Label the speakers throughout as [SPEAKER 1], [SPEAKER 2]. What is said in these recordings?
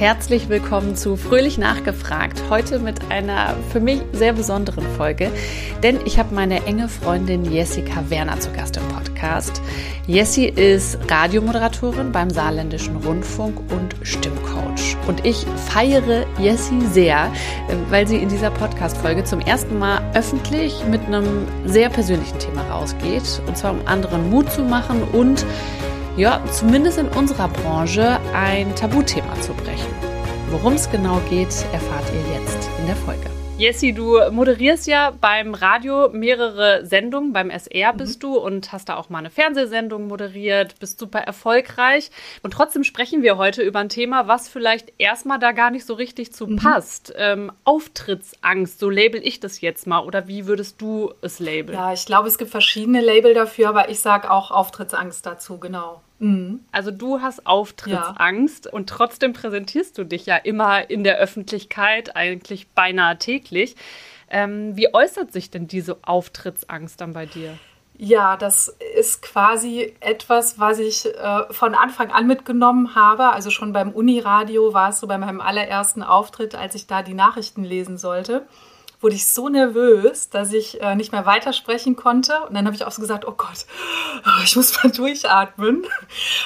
[SPEAKER 1] herzlich willkommen zu Fröhlich Nachgefragt. Heute mit einer für mich sehr besonderen Folge, denn ich habe meine enge Freundin Jessica Werner zu Gast im Podcast. Jessie ist Radiomoderatorin beim Saarländischen Rundfunk und Stimmcoach. Und ich feiere Jessie sehr, weil sie in dieser Podcast-Folge zum ersten Mal öffentlich mit einem sehr persönlichen Thema rausgeht. Und zwar um anderen Mut zu machen und ja, zumindest in unserer Branche ein Tabuthema zu brechen. Worum es genau geht, erfahrt ihr jetzt in der Folge. Jessie, du moderierst ja beim Radio mehrere Sendungen. Beim SR bist mhm. du und hast da auch mal eine Fernsehsendung moderiert, bist super erfolgreich. Und trotzdem sprechen wir heute über ein Thema, was vielleicht erstmal da gar nicht so richtig zu mhm. passt. Ähm, Auftrittsangst, so label ich das jetzt mal. Oder wie würdest du es labeln?
[SPEAKER 2] Ja, ich glaube, es gibt verschiedene Label dafür, aber ich sage auch Auftrittsangst dazu, genau.
[SPEAKER 1] Mhm. Also du hast Auftrittsangst ja. und trotzdem präsentierst du dich ja immer in der Öffentlichkeit, eigentlich beinahe täglich. Ähm, wie äußert sich denn diese Auftrittsangst dann bei dir?
[SPEAKER 2] Ja, das ist quasi etwas, was ich äh, von Anfang an mitgenommen habe. Also schon beim Uniradio war es so bei meinem allerersten Auftritt, als ich da die Nachrichten lesen sollte wurde ich so nervös, dass ich äh, nicht mehr weitersprechen konnte. Und dann habe ich auch so gesagt, oh Gott, oh, ich muss mal durchatmen.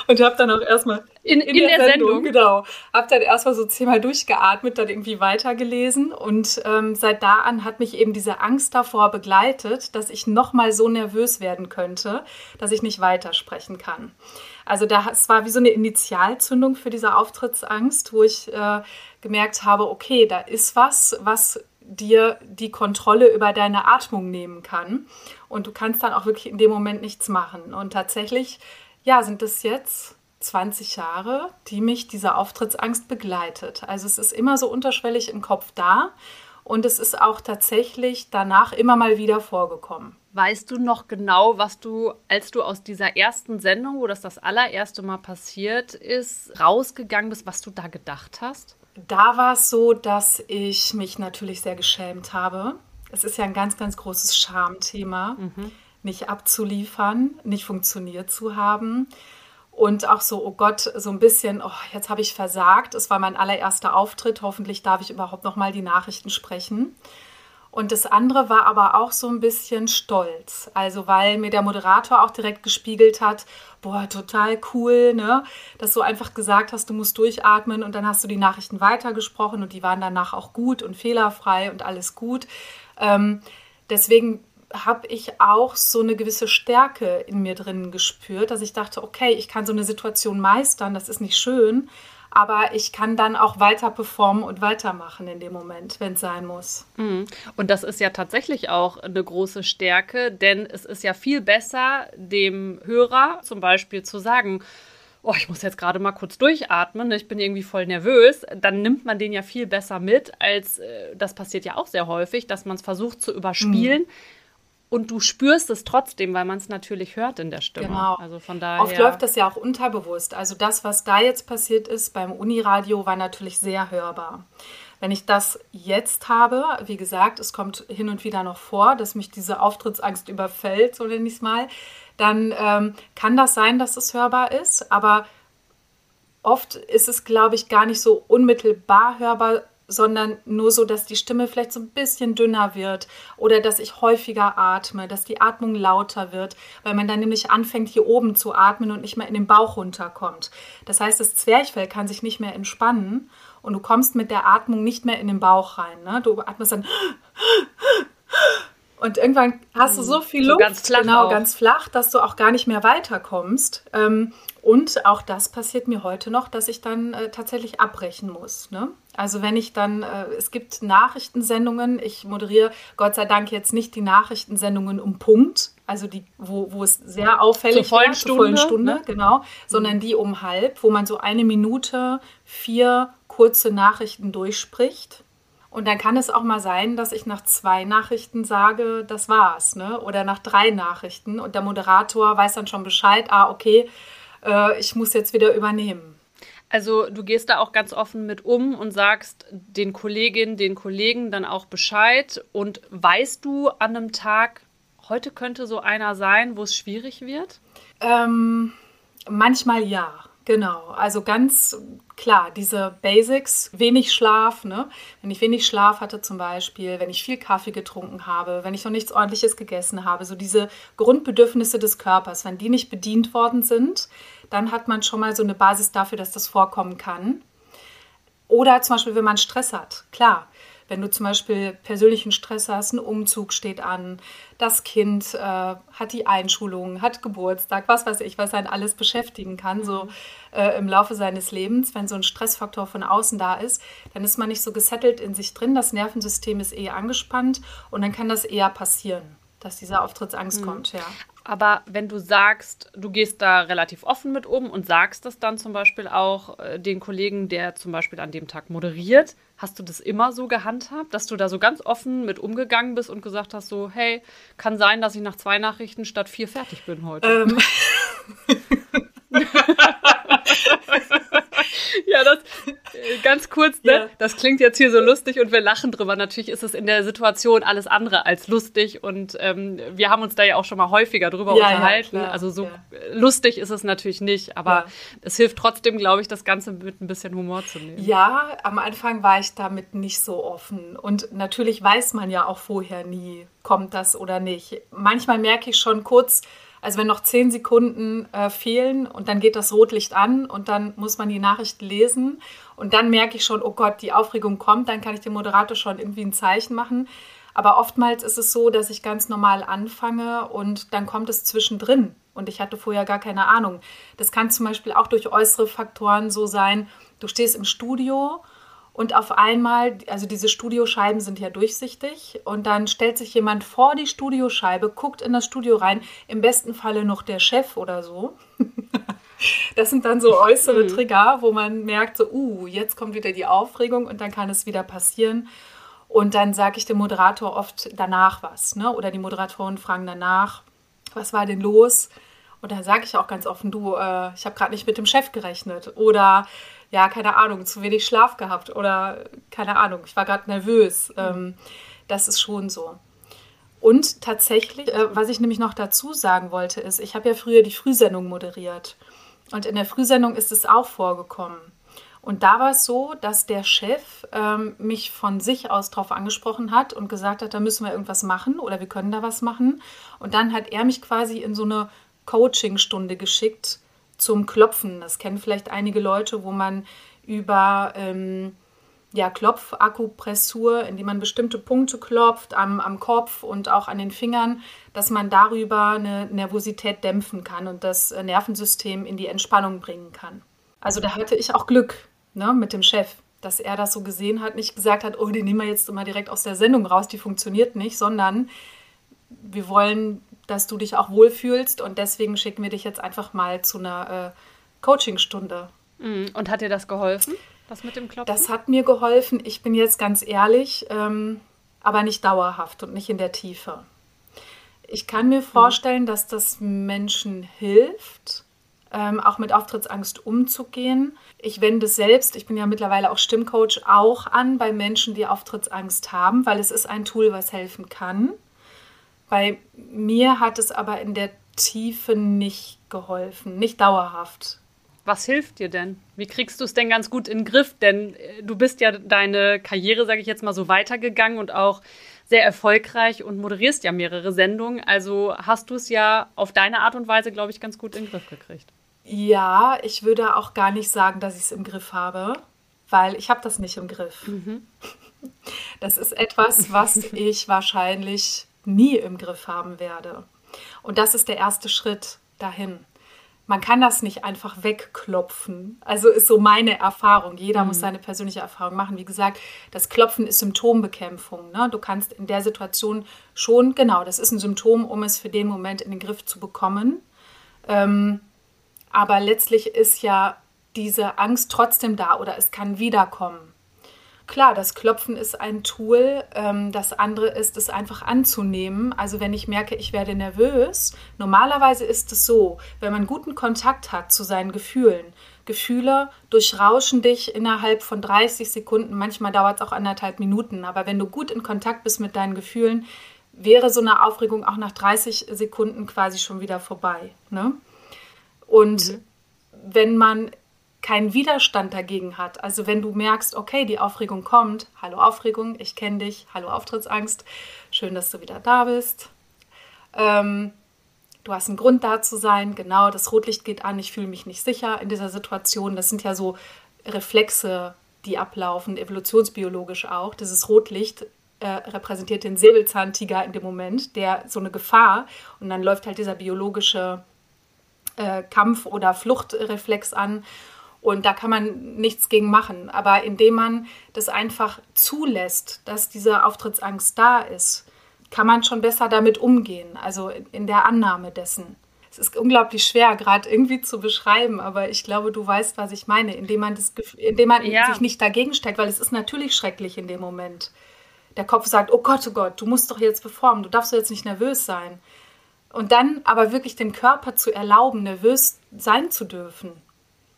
[SPEAKER 2] Und habe dann auch erstmal
[SPEAKER 1] in, in, in der, der, Sendung, Sendung
[SPEAKER 2] genau, habe dann erstmal so zehnmal durchgeatmet, dann irgendwie weitergelesen. Und ähm, seit da an hat mich eben diese Angst davor begleitet, dass ich nochmal so nervös werden könnte, dass ich nicht weitersprechen kann. Also da, es war wie so eine Initialzündung für diese Auftrittsangst, wo ich äh, gemerkt habe, okay, da ist was, was dir die Kontrolle über deine Atmung nehmen kann. Und du kannst dann auch wirklich in dem Moment nichts machen. Und tatsächlich, ja, sind es jetzt 20 Jahre, die mich diese Auftrittsangst begleitet. Also es ist immer so unterschwellig im Kopf da. Und es ist auch tatsächlich danach immer mal wieder vorgekommen.
[SPEAKER 1] Weißt du noch genau, was du, als du aus dieser ersten Sendung, wo das das allererste Mal passiert ist, rausgegangen bist, was du da gedacht hast?
[SPEAKER 2] Da war es so, dass ich mich natürlich sehr geschämt habe. Es ist ja ein ganz, ganz großes Schamthema, mhm. nicht abzuliefern, nicht funktioniert zu haben. Und auch so, oh Gott, so ein bisschen, oh, jetzt habe ich versagt. Es war mein allererster Auftritt. Hoffentlich darf ich überhaupt noch mal die Nachrichten sprechen. Und das andere war aber auch so ein bisschen stolz. Also, weil mir der Moderator auch direkt gespiegelt hat, boah, total cool, ne? Dass du einfach gesagt hast, du musst durchatmen und dann hast du die Nachrichten weitergesprochen und die waren danach auch gut und fehlerfrei und alles gut. Ähm, deswegen habe ich auch so eine gewisse Stärke in mir drin gespürt, dass ich dachte, okay, ich kann so eine Situation meistern, das ist nicht schön, aber ich kann dann auch weiter performen und weitermachen in dem Moment, wenn es sein muss.
[SPEAKER 1] Mhm. Und das ist ja tatsächlich auch eine große Stärke, denn es ist ja viel besser, dem Hörer zum Beispiel zu sagen, oh, ich muss jetzt gerade mal kurz durchatmen, ich bin irgendwie voll nervös, dann nimmt man den ja viel besser mit, als äh, das passiert ja auch sehr häufig, dass man es versucht zu überspielen. Mhm und du spürst es trotzdem, weil man es natürlich hört in der Stimme.
[SPEAKER 2] Genau. Also von daher. Oft läuft das ja auch unterbewusst. Also das, was da jetzt passiert ist beim Uniradio, war natürlich sehr hörbar. Wenn ich das jetzt habe, wie gesagt, es kommt hin und wieder noch vor, dass mich diese Auftrittsangst überfällt, so nenne ich es mal, dann ähm, kann das sein, dass es hörbar ist. Aber oft ist es, glaube ich, gar nicht so unmittelbar hörbar, sondern nur so, dass die Stimme vielleicht so ein bisschen dünner wird oder dass ich häufiger atme, dass die Atmung lauter wird, weil man dann nämlich anfängt, hier oben zu atmen und nicht mehr in den Bauch runterkommt. Das heißt, das Zwerchfell kann sich nicht mehr entspannen und du kommst mit der Atmung nicht mehr in den Bauch rein. Ne? Du atmest dann und irgendwann hast du so viel Luft,
[SPEAKER 1] so ganz flach
[SPEAKER 2] genau, auch. ganz flach, dass du auch gar nicht mehr weiterkommst. Ähm, und auch das passiert mir heute noch, dass ich dann äh, tatsächlich abbrechen muss. Ne? Also wenn ich dann, äh, es gibt Nachrichtensendungen, ich moderiere Gott sei Dank jetzt nicht die Nachrichtensendungen um Punkt, also die, wo, wo es sehr auffällig
[SPEAKER 1] zur vollen Stunde, zur vollen Stunde
[SPEAKER 2] ne? genau, sondern die um halb, wo man so eine Minute vier kurze Nachrichten durchspricht. Und dann kann es auch mal sein, dass ich nach zwei Nachrichten sage, das war's, ne? Oder nach drei Nachrichten und der Moderator weiß dann schon Bescheid, ah, okay, äh, ich muss jetzt wieder übernehmen.
[SPEAKER 1] Also du gehst da auch ganz offen mit um und sagst den Kolleginnen, den Kollegen dann auch Bescheid. Und weißt du an einem Tag, heute könnte so einer sein, wo es schwierig wird?
[SPEAKER 2] Ähm, manchmal ja. Genau, also ganz klar, diese Basics, wenig Schlaf, ne? wenn ich wenig Schlaf hatte zum Beispiel, wenn ich viel Kaffee getrunken habe, wenn ich noch nichts ordentliches gegessen habe, so diese Grundbedürfnisse des Körpers, wenn die nicht bedient worden sind, dann hat man schon mal so eine Basis dafür, dass das vorkommen kann. Oder zum Beispiel, wenn man Stress hat, klar, wenn du zum Beispiel persönlichen Stress hast, ein Umzug steht an, das Kind äh, hat die Einschulung, hat Geburtstag, was weiß ich, was einen alles beschäftigen kann, so äh, im Laufe seines Lebens. Wenn so ein Stressfaktor von außen da ist, dann ist man nicht so gesettelt in sich drin, das Nervensystem ist eher angespannt und dann kann das eher passieren, dass diese Auftrittsangst mhm. kommt, ja.
[SPEAKER 1] Aber wenn du sagst, du gehst da relativ offen mit um und sagst das dann zum Beispiel auch äh, den Kollegen, der zum Beispiel an dem Tag moderiert, hast du das immer so gehandhabt, dass du da so ganz offen mit umgegangen bist und gesagt hast, so, hey, kann sein, dass ich nach zwei Nachrichten statt vier fertig bin heute. Ähm. ja, das äh, ganz kurz, ne? Ja. Das klingt jetzt hier so lustig und wir lachen drüber. Natürlich ist es in der Situation alles andere als lustig und ähm, wir haben uns da ja auch schon mal häufiger drüber ja, unterhalten. Ja, also so lustig ist es natürlich nicht, aber es hilft trotzdem, glaube ich, das Ganze mit ein bisschen Humor zu nehmen.
[SPEAKER 2] Ja, am Anfang war ich damit nicht so offen und natürlich weiß man ja auch vorher nie, kommt das oder nicht. Manchmal merke ich schon kurz, also wenn noch zehn Sekunden äh, fehlen und dann geht das Rotlicht an und dann muss man die Nachricht lesen und dann merke ich schon, oh Gott, die Aufregung kommt, dann kann ich dem Moderator schon irgendwie ein Zeichen machen. Aber oftmals ist es so, dass ich ganz normal anfange und dann kommt es zwischendrin und ich hatte vorher gar keine Ahnung. Das kann zum Beispiel auch durch äußere Faktoren so sein. Du stehst im Studio und auf einmal, also diese Studioscheiben sind ja durchsichtig und dann stellt sich jemand vor die Studioscheibe, guckt in das Studio rein, im besten Falle noch der Chef oder so. das sind dann so äußere mhm. Trigger, wo man merkt, so, uh, jetzt kommt wieder die Aufregung und dann kann es wieder passieren. Und dann sage ich dem Moderator oft danach was, ne? Oder die Moderatoren fragen danach, was war denn los? Und da sage ich auch ganz offen, du, äh, ich habe gerade nicht mit dem Chef gerechnet. Oder ja, keine Ahnung, zu wenig Schlaf gehabt oder keine Ahnung, ich war gerade nervös. Ähm, das ist schon so. Und tatsächlich, äh, was ich nämlich noch dazu sagen wollte, ist, ich habe ja früher die Frühsendung moderiert. Und in der Frühsendung ist es auch vorgekommen. Und da war es so, dass der Chef ähm, mich von sich aus darauf angesprochen hat und gesagt hat, da müssen wir irgendwas machen oder wir können da was machen. Und dann hat er mich quasi in so eine Coachingstunde geschickt, zum Klopfen. Das kennen vielleicht einige Leute, wo man über ähm, ja, Klopfakupressur, indem man bestimmte Punkte klopft am, am Kopf und auch an den Fingern, dass man darüber eine Nervosität dämpfen kann und das Nervensystem in die Entspannung bringen kann. Also da hatte ich auch Glück ne, mit dem Chef, dass er das so gesehen hat, nicht gesagt hat, oh, die nehmen wir jetzt immer direkt aus der Sendung raus, die funktioniert nicht, sondern wir wollen dass du dich auch wohlfühlst und deswegen schicken wir dich jetzt einfach mal zu einer äh, Coachingstunde.
[SPEAKER 1] Mhm. Und hat dir das geholfen, das mit dem Klopfen?
[SPEAKER 2] Das hat mir geholfen. Ich bin jetzt ganz ehrlich, ähm, aber nicht dauerhaft und nicht in der Tiefe. Ich kann mir mhm. vorstellen, mhm. dass das Menschen hilft, ähm, auch mit Auftrittsangst umzugehen. Ich wende es selbst, ich bin ja mittlerweile auch Stimmcoach, auch an bei Menschen, die Auftrittsangst haben, weil es ist ein Tool, was helfen kann. Bei mir hat es aber in der Tiefe nicht geholfen, nicht dauerhaft.
[SPEAKER 1] Was hilft dir denn? Wie kriegst du es denn ganz gut in den Griff? Denn äh, du bist ja deine Karriere, sage ich jetzt mal so, weitergegangen und auch sehr erfolgreich und moderierst ja mehrere Sendungen. Also hast du es ja auf deine Art und Weise, glaube ich, ganz gut in den Griff gekriegt.
[SPEAKER 2] Ja, ich würde auch gar nicht sagen, dass ich es im Griff habe, weil ich habe das nicht im Griff. Mhm. Das ist etwas, was ich wahrscheinlich nie im Griff haben werde. Und das ist der erste Schritt dahin. Man kann das nicht einfach wegklopfen. Also ist so meine Erfahrung. Jeder mhm. muss seine persönliche Erfahrung machen. Wie gesagt, das Klopfen ist Symptombekämpfung. Ne? Du kannst in der Situation schon, genau, das ist ein Symptom, um es für den Moment in den Griff zu bekommen. Ähm, aber letztlich ist ja diese Angst trotzdem da oder es kann wiederkommen. Klar, das Klopfen ist ein Tool. Ähm, das andere ist, es einfach anzunehmen. Also wenn ich merke, ich werde nervös, normalerweise ist es so, wenn man guten Kontakt hat zu seinen Gefühlen, Gefühle durchrauschen dich innerhalb von 30 Sekunden, manchmal dauert es auch anderthalb Minuten, aber wenn du gut in Kontakt bist mit deinen Gefühlen, wäre so eine Aufregung auch nach 30 Sekunden quasi schon wieder vorbei. Ne? Und mhm wenn man keinen Widerstand dagegen hat. Also wenn du merkst, okay, die Aufregung kommt, hallo Aufregung, ich kenne dich, hallo Auftrittsangst, schön, dass du wieder da bist. Ähm, du hast einen Grund da zu sein, genau, das Rotlicht geht an, ich fühle mich nicht sicher in dieser Situation. Das sind ja so Reflexe, die ablaufen, evolutionsbiologisch auch. Dieses Rotlicht äh, repräsentiert den Säbelzahntiger in dem Moment, der so eine Gefahr und dann läuft halt dieser biologische äh, Kampf- oder Fluchtreflex an und da kann man nichts gegen machen. Aber indem man das einfach zulässt, dass diese Auftrittsangst da ist, kann man schon besser damit umgehen, also in der Annahme dessen. Es ist unglaublich schwer, gerade irgendwie zu beschreiben, aber ich glaube, du weißt, was ich meine, indem man, das, indem man ja. sich nicht dagegen stellt, weil es ist natürlich schrecklich in dem Moment. Der Kopf sagt, oh Gott, oh Gott, du musst doch jetzt performen, du darfst doch jetzt nicht nervös sein. Und dann aber wirklich den Körper zu erlauben, nervös sein zu dürfen.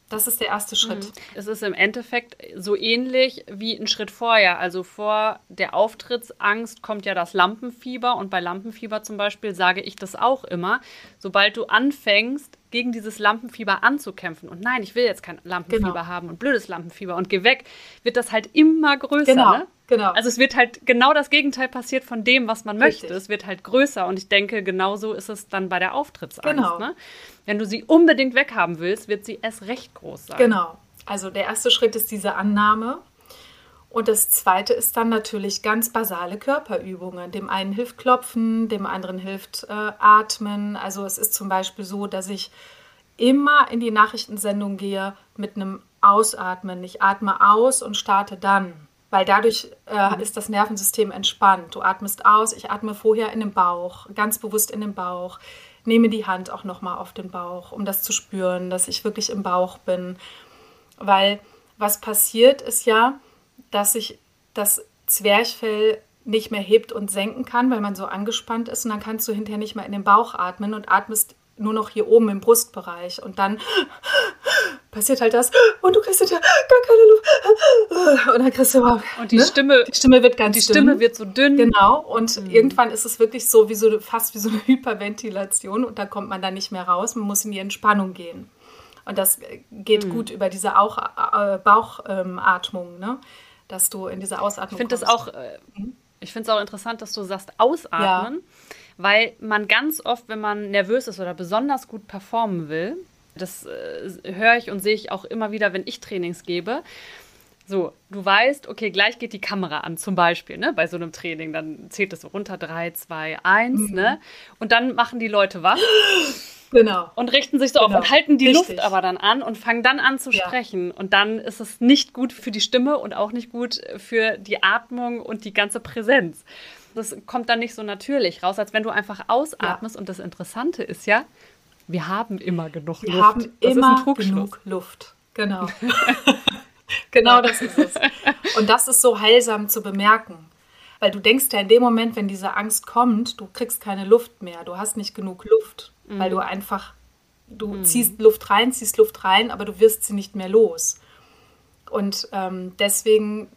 [SPEAKER 2] Das ist der erste Schritt. Mhm.
[SPEAKER 1] Es ist im Endeffekt so ähnlich wie ein Schritt vorher. Also vor der Auftrittsangst kommt ja das Lampenfieber und bei Lampenfieber zum Beispiel sage ich das auch immer. Sobald du anfängst, gegen dieses Lampenfieber anzukämpfen und nein, ich will jetzt kein Lampenfieber genau. haben und blödes Lampenfieber und geh weg, wird das halt immer größer.
[SPEAKER 2] Genau.
[SPEAKER 1] Ne?
[SPEAKER 2] Genau.
[SPEAKER 1] Also es wird halt genau das Gegenteil passiert von dem, was man Richtig. möchte. Es wird halt größer und ich denke, genauso ist es dann bei der Auftrittsangst. Genau. Ne? Wenn du sie unbedingt weghaben willst, wird sie erst recht groß sein.
[SPEAKER 2] Genau. Also der erste Schritt ist diese Annahme. Und das zweite ist dann natürlich ganz basale Körperübungen. Dem einen hilft Klopfen, dem anderen hilft äh, Atmen. Also es ist zum Beispiel so, dass ich immer in die Nachrichtensendung gehe mit einem Ausatmen. Ich atme aus und starte dann weil dadurch äh, mhm. ist das Nervensystem entspannt. Du atmest aus, ich atme vorher in den Bauch, ganz bewusst in den Bauch, nehme die Hand auch nochmal auf den Bauch, um das zu spüren, dass ich wirklich im Bauch bin. Weil was passiert ist ja, dass sich das Zwerchfell nicht mehr hebt und senken kann, weil man so angespannt ist. Und dann kannst du hinterher nicht mehr in den Bauch atmen und atmest nur noch hier oben im Brustbereich. Und dann passiert halt das. Und du kriegst ja gar keine Luft. Und dann kriegst du überhaupt
[SPEAKER 1] und die ne? Stimme
[SPEAKER 2] die Stimme wird ganz
[SPEAKER 1] die dünn. Stimme wird so dünn.
[SPEAKER 2] Genau. Und mhm. irgendwann ist es wirklich so wie so fast wie so eine Hyperventilation. Und da kommt man dann nicht mehr raus. Man muss in die Entspannung gehen. Und das geht mhm. gut über diese äh, Bauchatmung ähm, ne dass du in diese Ausatmung
[SPEAKER 1] ich finde das auch äh, mhm. ich finde es auch interessant dass du sagst ausatmen ja weil man ganz oft, wenn man nervös ist oder besonders gut performen will, das äh, höre ich und sehe ich auch immer wieder, wenn ich Trainings gebe. So, du weißt, okay, gleich geht die Kamera an, zum Beispiel, ne, bei so einem Training, dann zählt es so runter, 3, 2, 1, ne, und dann machen die Leute wach.
[SPEAKER 2] Genau.
[SPEAKER 1] Und richten sich so genau. auf und halten die Richtig. Luft aber dann an und fangen dann an zu ja. sprechen. Und dann ist es nicht gut für die Stimme und auch nicht gut für die Atmung und die ganze Präsenz das kommt dann nicht so natürlich raus, als wenn du einfach ausatmest. Ja. Und das Interessante ist ja, wir haben immer genug
[SPEAKER 2] wir
[SPEAKER 1] Luft.
[SPEAKER 2] Wir haben das immer genug Luft. Genau. genau das ist es. Und das ist so heilsam zu bemerken. Weil du denkst ja in dem Moment, wenn diese Angst kommt, du kriegst keine Luft mehr, du hast nicht genug Luft, mhm. weil du einfach, du mhm. ziehst Luft rein, ziehst Luft rein, aber du wirst sie nicht mehr los. Und ähm, deswegen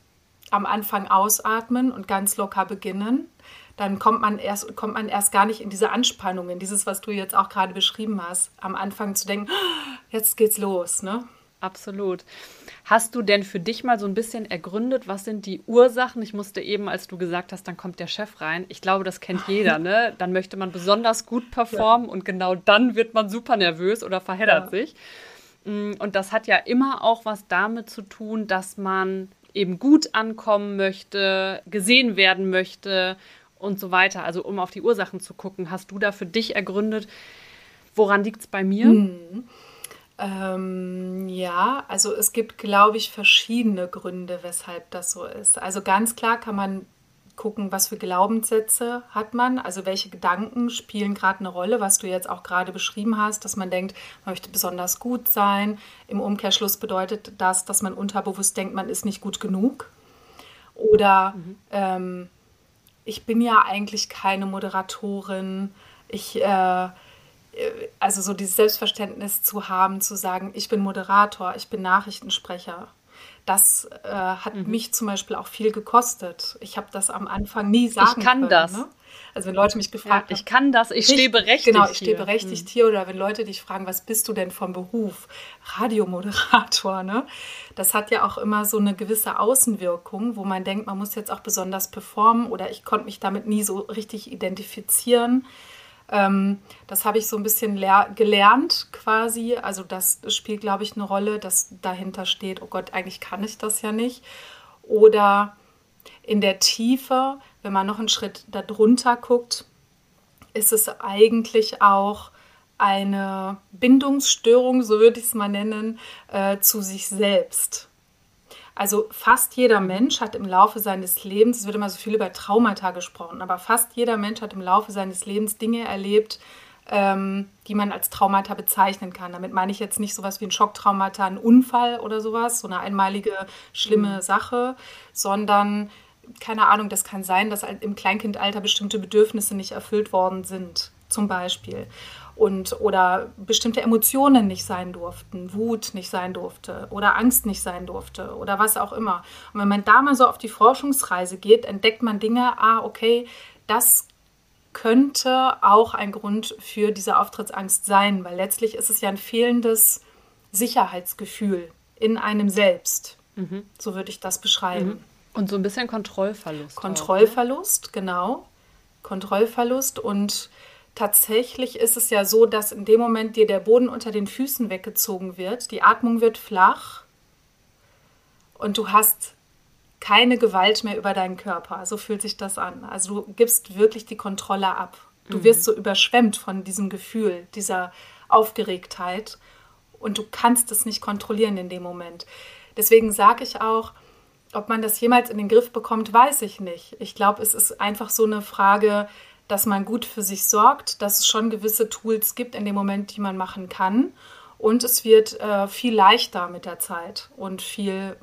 [SPEAKER 2] am Anfang ausatmen und ganz locker beginnen, dann kommt man erst kommt man erst gar nicht in diese Anspannung, in dieses, was du jetzt auch gerade beschrieben hast, am Anfang zu denken, jetzt geht's los, ne?
[SPEAKER 1] Absolut. Hast du denn für dich mal so ein bisschen ergründet, was sind die Ursachen? Ich musste eben, als du gesagt hast, dann kommt der Chef rein. Ich glaube, das kennt jeder, ne? Dann möchte man besonders gut performen ja. und genau dann wird man super nervös oder verheddert ja. sich. Mm, und das hat ja immer auch was damit zu tun, dass man eben gut ankommen möchte, gesehen werden möchte und so weiter. Also um auf die Ursachen zu gucken, hast du da für dich ergründet, woran liegt es bei mir?
[SPEAKER 2] Hm. Ähm, ja, also es gibt, glaube ich, verschiedene Gründe, weshalb das so ist. Also ganz klar kann man gucken, was für Glaubenssätze hat man, also welche Gedanken spielen gerade eine Rolle, was du jetzt auch gerade beschrieben hast, dass man denkt, man möchte besonders gut sein. Im Umkehrschluss bedeutet das, dass man unterbewusst denkt, man ist nicht gut genug. Oder mhm. ähm, ich bin ja eigentlich keine Moderatorin. Ich, äh, also so dieses Selbstverständnis zu haben, zu sagen, ich bin Moderator, ich bin Nachrichtensprecher das äh, hat mhm. mich zum Beispiel auch viel gekostet. Ich habe das am Anfang nie sagen
[SPEAKER 1] Ich kann
[SPEAKER 2] können,
[SPEAKER 1] das.
[SPEAKER 2] Ne? Also wenn Leute mich gefragt
[SPEAKER 1] ja, ich kann das, ich stehe berechtigt
[SPEAKER 2] Genau, ich stehe
[SPEAKER 1] hier.
[SPEAKER 2] berechtigt mhm. hier. Oder wenn Leute dich fragen, was bist du denn vom Beruf? Radiomoderator, ne? Das hat ja auch immer so eine gewisse Außenwirkung, wo man denkt, man muss jetzt auch besonders performen oder ich konnte mich damit nie so richtig identifizieren. Ähm, das habe ich so ein bisschen gelernt quasi. Also das spielt, glaube ich, eine Rolle, dass dahinter steht, oh Gott, eigentlich kann ich das ja nicht. Oder in der Tiefe, wenn man noch einen Schritt darunter guckt, ist es eigentlich auch eine Bindungsstörung, so würde ich es mal nennen, äh, zu sich selbst. Also fast jeder Mensch hat im Laufe seines Lebens, es wird immer so viel über Traumata gesprochen, aber fast jeder Mensch hat im Laufe seines Lebens Dinge erlebt, ähm, die man als Traumata bezeichnen kann. Damit meine ich jetzt nicht sowas wie ein Schocktraumata, ein Unfall oder sowas, so eine einmalige schlimme mhm. Sache, sondern keine Ahnung, das kann sein, dass im Kleinkindalter bestimmte Bedürfnisse nicht erfüllt worden sind, zum Beispiel und oder bestimmte Emotionen nicht sein durften, Wut nicht sein durfte oder Angst nicht sein durfte oder was auch immer. Und wenn man da mal so auf die Forschungsreise geht, entdeckt man Dinge, ah, okay, das könnte auch ein Grund für diese Auftrittsangst sein, weil letztlich ist es ja ein fehlendes Sicherheitsgefühl in einem selbst. Mhm. So würde ich das beschreiben. Mhm.
[SPEAKER 1] Und so ein bisschen Kontrollverlust.
[SPEAKER 2] Kontrollverlust, auch, ne? genau. Kontrollverlust und tatsächlich ist es ja so, dass in dem Moment dir der Boden unter den Füßen weggezogen wird, die Atmung wird flach und du hast keine Gewalt mehr über deinen Körper. So fühlt sich das an. Also du gibst wirklich die Kontrolle ab. Du mhm. wirst so überschwemmt von diesem Gefühl, dieser Aufgeregtheit und du kannst es nicht kontrollieren in dem Moment. Deswegen sage ich auch, ob man das jemals in den Griff bekommt, weiß ich nicht. Ich glaube, es ist einfach so eine Frage, dass man gut für sich sorgt, dass es schon gewisse Tools gibt in dem Moment, die man machen kann. Und es wird äh, viel leichter mit der Zeit und viel,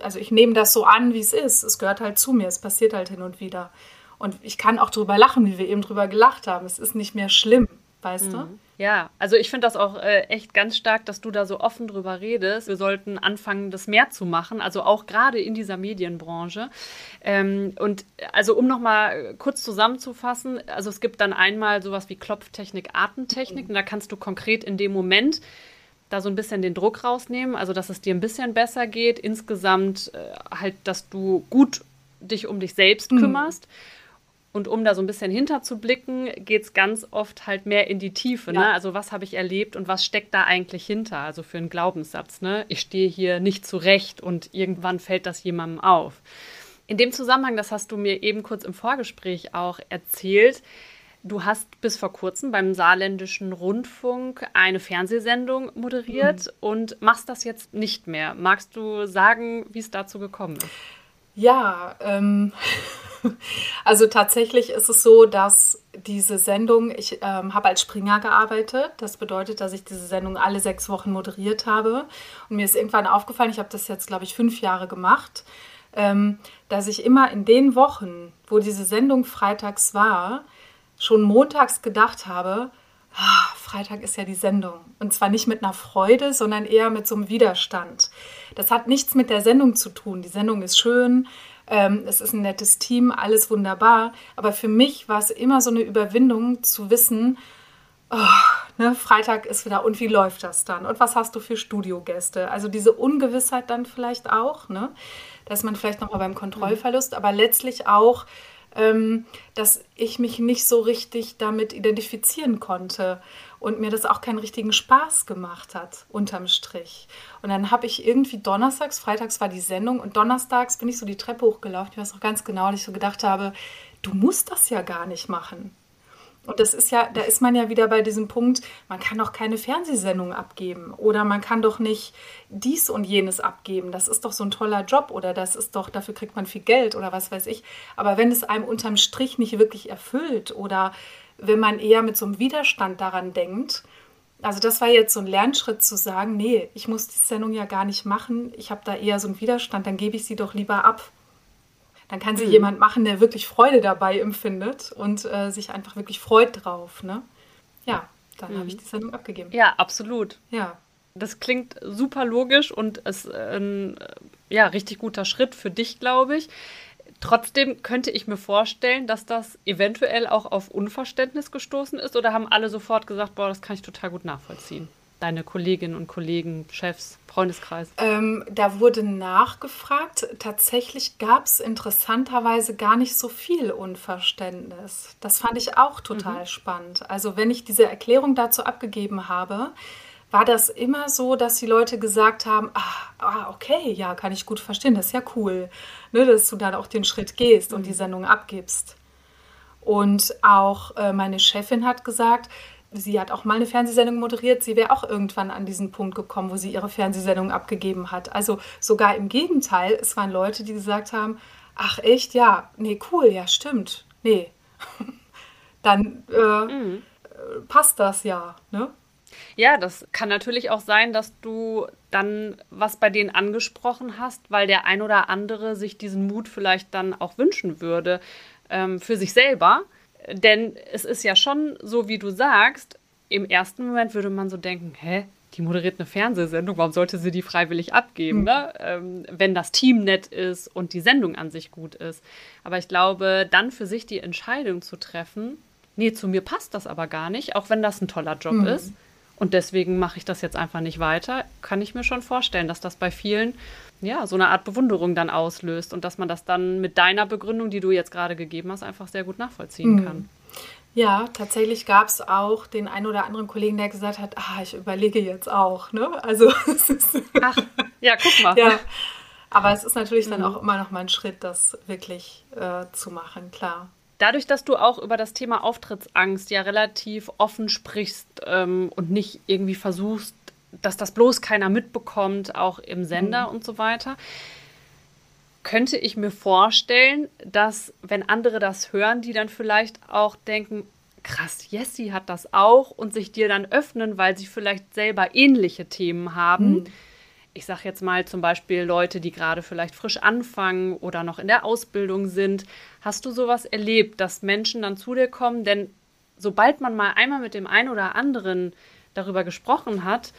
[SPEAKER 2] also ich nehme das so an, wie es ist. Es gehört halt zu mir, es passiert halt hin und wieder. Und ich kann auch drüber lachen, wie wir eben drüber gelacht haben. Es ist nicht mehr schlimm, weißt mhm. du?
[SPEAKER 1] Ja, also ich finde das auch äh, echt ganz stark, dass du da so offen drüber redest. Wir sollten anfangen, das mehr zu machen, also auch gerade in dieser Medienbranche. Ähm, und also um nochmal kurz zusammenzufassen, also es gibt dann einmal sowas wie Klopftechnik, Atemtechnik mhm. und da kannst du konkret in dem Moment da so ein bisschen den Druck rausnehmen, also dass es dir ein bisschen besser geht, insgesamt äh, halt, dass du gut dich um dich selbst mhm. kümmerst. Und um da so ein bisschen hinterzublicken, geht es ganz oft halt mehr in die Tiefe. Ne? Ja. Ne? Also was habe ich erlebt und was steckt da eigentlich hinter? Also für einen Glaubenssatz. Ne? Ich stehe hier nicht zurecht und irgendwann fällt das jemandem auf. In dem Zusammenhang, das hast du mir eben kurz im Vorgespräch auch erzählt, du hast bis vor kurzem beim Saarländischen Rundfunk eine Fernsehsendung moderiert mhm. und machst das jetzt nicht mehr. Magst du sagen, wie es dazu gekommen ist?
[SPEAKER 2] Ja, ähm, also tatsächlich ist es so, dass diese Sendung, ich ähm, habe als Springer gearbeitet. Das bedeutet, dass ich diese Sendung alle sechs Wochen moderiert habe. Und mir ist irgendwann aufgefallen, ich habe das jetzt, glaube ich, fünf Jahre gemacht, ähm, dass ich immer in den Wochen, wo diese Sendung freitags war, schon montags gedacht habe, Freitag ist ja die Sendung. Und zwar nicht mit einer Freude, sondern eher mit so einem Widerstand. Das hat nichts mit der Sendung zu tun. Die Sendung ist schön, ähm, es ist ein nettes Team, alles wunderbar. Aber für mich war es immer so eine Überwindung zu wissen, oh, ne, Freitag ist wieder und wie läuft das dann? Und was hast du für Studiogäste? Also diese Ungewissheit dann vielleicht auch, ne? dass man vielleicht nochmal beim Kontrollverlust, aber letztlich auch, dass ich mich nicht so richtig damit identifizieren konnte und mir das auch keinen richtigen Spaß gemacht hat, unterm Strich. Und dann habe ich irgendwie donnerstags, freitags war die Sendung und donnerstags bin ich so die Treppe hochgelaufen, ich weiß noch ganz genau, dass ich so gedacht habe, du musst das ja gar nicht machen. Und das ist ja, da ist man ja wieder bei diesem Punkt, man kann doch keine Fernsehsendung abgeben oder man kann doch nicht dies und jenes abgeben. Das ist doch so ein toller Job oder das ist doch, dafür kriegt man viel Geld oder was weiß ich. Aber wenn es einem unterm Strich nicht wirklich erfüllt oder wenn man eher mit so einem Widerstand daran denkt. Also das war jetzt so ein Lernschritt zu sagen, nee, ich muss die Sendung ja gar nicht machen, ich habe da eher so einen Widerstand, dann gebe ich sie doch lieber ab. Dann kann sie mhm. jemand machen, der wirklich Freude dabei empfindet und äh, sich einfach wirklich freut drauf. Ne? Ja, dann mhm. habe ich die Sendung abgegeben.
[SPEAKER 1] Ja, absolut.
[SPEAKER 2] Ja.
[SPEAKER 1] Das klingt super logisch und ist ein ja, richtig guter Schritt für dich, glaube ich. Trotzdem könnte ich mir vorstellen, dass das eventuell auch auf Unverständnis gestoßen ist oder haben alle sofort gesagt, boah, das kann ich total gut nachvollziehen deine Kolleginnen und Kollegen, Chefs, Freundeskreis?
[SPEAKER 2] Ähm, da wurde nachgefragt. Tatsächlich gab es interessanterweise gar nicht so viel Unverständnis. Das fand ich auch total mhm. spannend. Also wenn ich diese Erklärung dazu abgegeben habe, war das immer so, dass die Leute gesagt haben, ah, ah okay, ja, kann ich gut verstehen, das ist ja cool, ne, dass du dann auch den Schritt gehst und die mhm. Sendung abgibst. Und auch äh, meine Chefin hat gesagt, sie hat auch mal eine Fernsehsendung moderiert. Sie wäre auch irgendwann an diesen Punkt gekommen, wo sie ihre Fernsehsendung abgegeben hat. Also sogar im Gegenteil, es waren Leute, die gesagt haben, ach echt, ja, nee, cool, ja, stimmt, nee. Dann äh, mhm. passt das ja, ne?
[SPEAKER 1] Ja, das kann natürlich auch sein, dass du dann was bei denen angesprochen hast, weil der ein oder andere sich diesen Mut vielleicht dann auch wünschen würde ähm, für sich selber denn es ist ja schon so, wie du sagst, im ersten Moment würde man so denken, hä, die moderiert eine Fernsehsendung, warum sollte sie die freiwillig abgeben, mhm. ne? ähm, wenn das Team nett ist und die Sendung an sich gut ist. Aber ich glaube, dann für sich die Entscheidung zu treffen, nee, zu mir passt das aber gar nicht, auch wenn das ein toller Job mhm. ist. Und deswegen mache ich das jetzt einfach nicht weiter, kann ich mir schon vorstellen, dass das bei vielen ja, so eine Art Bewunderung dann auslöst und dass man das dann mit deiner Begründung, die du jetzt gerade gegeben hast, einfach sehr gut nachvollziehen mhm. kann.
[SPEAKER 2] Ja, tatsächlich gab es auch den einen oder anderen Kollegen, der gesagt hat, ah, ich überlege jetzt auch. Ne? Also
[SPEAKER 1] Ach, ja, guck mal.
[SPEAKER 2] Ja. Aber es ist natürlich mhm. dann auch immer noch mal ein Schritt, das wirklich äh, zu machen, klar.
[SPEAKER 1] Dadurch, dass du auch über das Thema Auftrittsangst ja relativ offen sprichst ähm, und nicht irgendwie versuchst, dass das bloß keiner mitbekommt, auch im Sender mhm. und so weiter. Könnte ich mir vorstellen, dass wenn andere das hören, die dann vielleicht auch denken, krass, Jessie hat das auch und sich dir dann öffnen, weil sie vielleicht selber ähnliche Themen haben. Mhm. Ich sage jetzt mal zum Beispiel Leute, die gerade vielleicht frisch anfangen oder noch in der Ausbildung sind. Hast du sowas erlebt, dass Menschen dann zu dir kommen? Denn sobald man mal einmal mit dem einen oder anderen darüber gesprochen hat,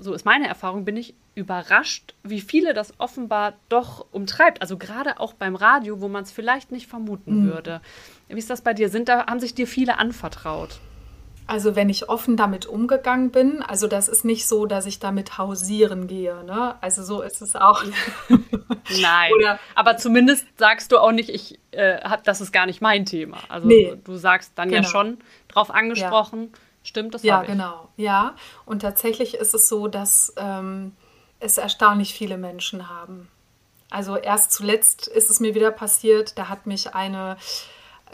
[SPEAKER 1] so ist meine Erfahrung, bin ich überrascht, wie viele das offenbar doch umtreibt. Also gerade auch beim Radio, wo man es vielleicht nicht vermuten mhm. würde. Wie ist das bei dir? Sind da, haben sich dir viele anvertraut?
[SPEAKER 2] Also wenn ich offen damit umgegangen bin, also das ist nicht so, dass ich damit hausieren gehe. Ne? Also so ist es auch.
[SPEAKER 1] Nein. Oder, aber zumindest sagst du auch nicht, ich, äh, hab, das ist gar nicht mein Thema. Also nee, du sagst dann genau. ja schon drauf angesprochen. Ja Stimmt, das
[SPEAKER 2] Ja, genau. Ja, und tatsächlich ist es so, dass ähm, es erstaunlich viele Menschen haben. Also erst zuletzt ist es mir wieder passiert, da hat mich eine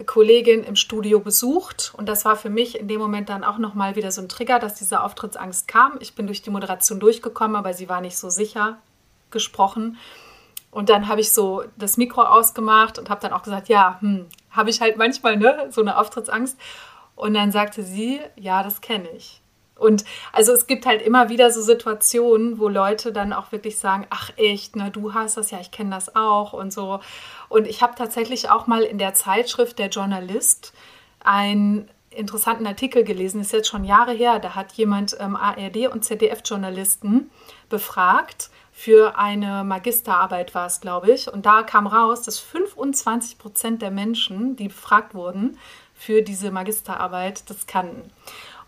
[SPEAKER 2] Kollegin im Studio besucht und das war für mich in dem Moment dann auch nochmal wieder so ein Trigger, dass diese Auftrittsangst kam. Ich bin durch die Moderation durchgekommen, aber sie war nicht so sicher gesprochen. Und dann habe ich so das Mikro ausgemacht und habe dann auch gesagt, ja, hm, habe ich halt manchmal ne, so eine Auftrittsangst. Und dann sagte sie, ja, das kenne ich. Und also es gibt halt immer wieder so Situationen, wo Leute dann auch wirklich sagen, ach echt, na du hast das ja, ich kenne das auch und so. Und ich habe tatsächlich auch mal in der Zeitschrift Der Journalist einen interessanten Artikel gelesen, ist jetzt schon Jahre her. Da hat jemand ähm, ARD und ZDF-Journalisten befragt für eine Magisterarbeit war es, glaube ich. Und da kam raus, dass 25 Prozent der Menschen, die befragt wurden, für diese Magisterarbeit das kannten.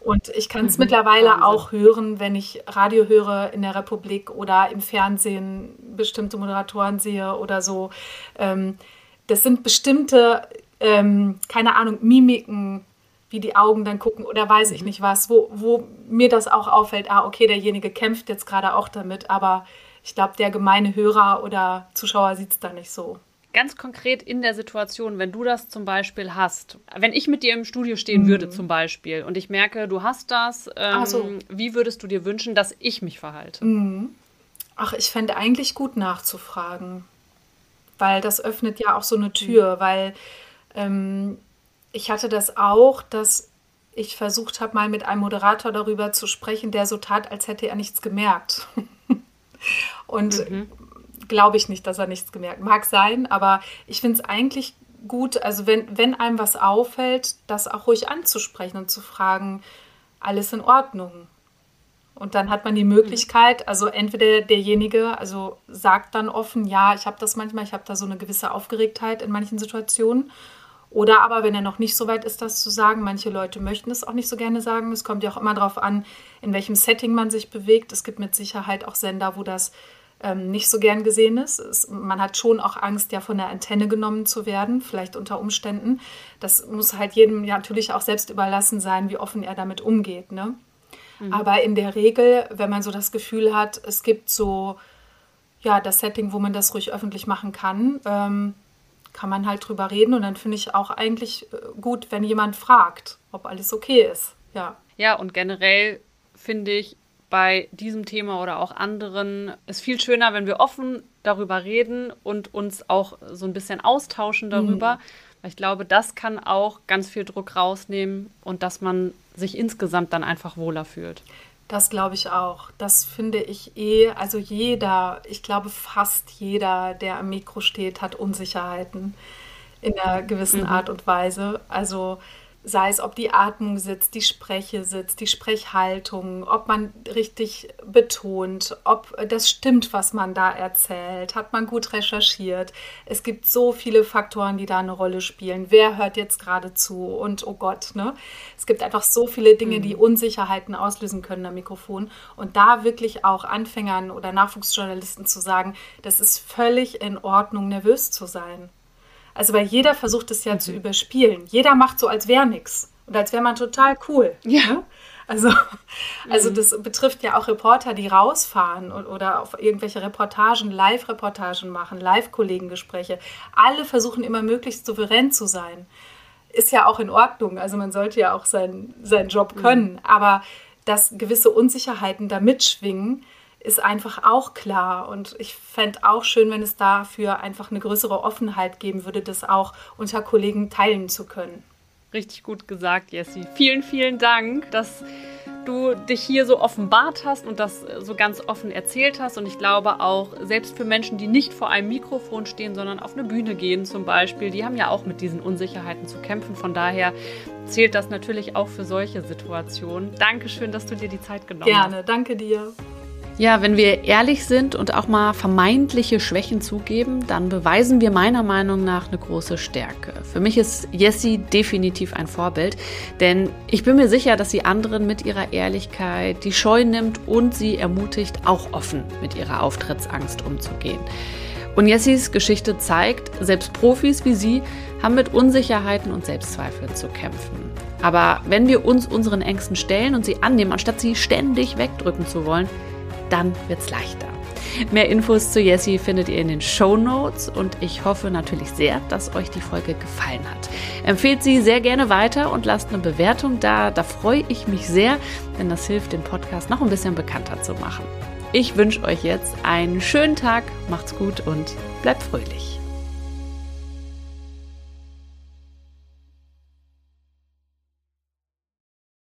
[SPEAKER 2] Und ich kann es mhm. mittlerweile auch hören, wenn ich Radio höre in der Republik oder im Fernsehen bestimmte Moderatoren sehe oder so. Ähm, das sind bestimmte, ähm, keine Ahnung, Mimiken, wie die Augen dann gucken oder weiß ich mhm. nicht was, wo, wo mir das auch auffällt, ah, okay, derjenige kämpft jetzt gerade auch damit, aber ich glaube, der gemeine Hörer oder Zuschauer sieht es da nicht so.
[SPEAKER 1] Ganz konkret in der Situation, wenn du das zum Beispiel hast, wenn ich mit dir im Studio stehen mhm. würde zum Beispiel und ich merke, du hast das, ähm, so. wie würdest du dir wünschen, dass ich mich verhalte?
[SPEAKER 2] Mhm. Ach, ich fände eigentlich gut nachzufragen, weil das öffnet ja auch so eine Tür, mhm. weil ähm, ich hatte das auch, dass ich versucht habe, mal mit einem Moderator darüber zu sprechen, der so tat, als hätte er nichts gemerkt. und mhm glaube ich nicht, dass er nichts gemerkt. Mag sein, aber ich finde es eigentlich gut, also wenn, wenn einem was auffällt, das auch ruhig anzusprechen und zu fragen, alles in Ordnung. Und dann hat man die Möglichkeit, also entweder derjenige, also sagt dann offen, ja, ich habe das manchmal, ich habe da so eine gewisse Aufgeregtheit in manchen Situationen. Oder aber, wenn er noch nicht so weit ist, das zu sagen, manche Leute möchten es auch nicht so gerne sagen. Es kommt ja auch immer darauf an, in welchem Setting man sich bewegt. Es gibt mit Sicherheit auch Sender, wo das ähm, nicht so gern gesehen ist. Es, man hat schon auch Angst, ja von der Antenne genommen zu werden, vielleicht unter Umständen. Das muss halt jedem ja natürlich auch selbst überlassen sein, wie offen er damit umgeht. Ne? Mhm. Aber in der Regel, wenn man so das Gefühl hat, es gibt so ja das Setting, wo man das ruhig öffentlich machen kann, ähm, kann man halt drüber reden. Und dann finde ich auch eigentlich äh, gut, wenn jemand fragt, ob alles okay ist. Ja.
[SPEAKER 1] Ja, und generell finde ich bei diesem Thema oder auch anderen es viel schöner, wenn wir offen darüber reden und uns auch so ein bisschen austauschen darüber. Mhm. Weil ich glaube, das kann auch ganz viel Druck rausnehmen und dass man sich insgesamt dann einfach wohler fühlt.
[SPEAKER 2] Das glaube ich auch. Das finde ich eh, also jeder, ich glaube fast jeder, der am Mikro steht, hat Unsicherheiten in einer gewissen mhm. Art und Weise. Also sei es, ob die Atmung sitzt, die Spreche sitzt, die Sprechhaltung, ob man richtig betont, ob das stimmt, was man da erzählt, hat man gut recherchiert. Es gibt so viele Faktoren, die da eine Rolle spielen. Wer hört jetzt gerade zu? Und oh Gott, ne? Es gibt einfach so viele Dinge, die mhm. Unsicherheiten auslösen können am Mikrofon. Und da wirklich auch Anfängern oder Nachwuchsjournalisten zu sagen, das ist völlig in Ordnung, nervös zu sein. Also weil jeder versucht es ja mhm. zu überspielen. Jeder macht so, als wäre nichts. Und als wäre man total cool. Ja. Ne? Also, also mhm. das betrifft ja auch Reporter, die rausfahren oder auf irgendwelche Reportagen, Live-Reportagen machen, Live-Kollegengespräche. Alle versuchen immer möglichst souverän zu sein. Ist ja auch in Ordnung. Also man sollte ja auch sein, seinen Job mhm. können. Mhm. Aber dass gewisse Unsicherheiten da mitschwingen, ist einfach auch klar. Und ich fände auch schön, wenn es dafür einfach eine größere Offenheit geben würde, das auch unter Kollegen teilen zu können.
[SPEAKER 1] Richtig gut gesagt, Jessie. Vielen, vielen Dank, dass du dich hier so offenbart hast und das so ganz offen erzählt hast. Und ich glaube auch, selbst für Menschen, die nicht vor einem Mikrofon stehen, sondern auf eine Bühne gehen zum Beispiel, die haben ja auch mit diesen Unsicherheiten zu kämpfen. Von daher zählt das natürlich auch für solche Situationen. Dankeschön, dass du dir die Zeit genommen
[SPEAKER 2] Gerne,
[SPEAKER 1] hast.
[SPEAKER 2] Gerne, danke dir.
[SPEAKER 1] Ja, wenn wir ehrlich sind und auch mal vermeintliche Schwächen zugeben, dann beweisen wir meiner Meinung nach eine große Stärke. Für mich ist Jessie definitiv ein Vorbild, denn ich bin mir sicher, dass sie anderen mit ihrer Ehrlichkeit die Scheu nimmt und sie ermutigt, auch offen mit ihrer Auftrittsangst umzugehen. Und Jessies Geschichte zeigt, selbst Profis wie sie haben mit Unsicherheiten und Selbstzweifeln zu kämpfen. Aber wenn wir uns unseren Ängsten stellen und sie annehmen, anstatt sie ständig wegdrücken zu wollen, dann wird's leichter. Mehr Infos zu Jessie findet ihr in den Show Notes und ich hoffe natürlich sehr, dass euch die Folge gefallen hat. Empfehlt sie sehr gerne weiter und lasst eine Bewertung da. Da freue ich mich sehr, denn das hilft, den Podcast noch ein bisschen bekannter zu machen. Ich wünsche euch jetzt einen schönen Tag, macht's gut und bleibt fröhlich.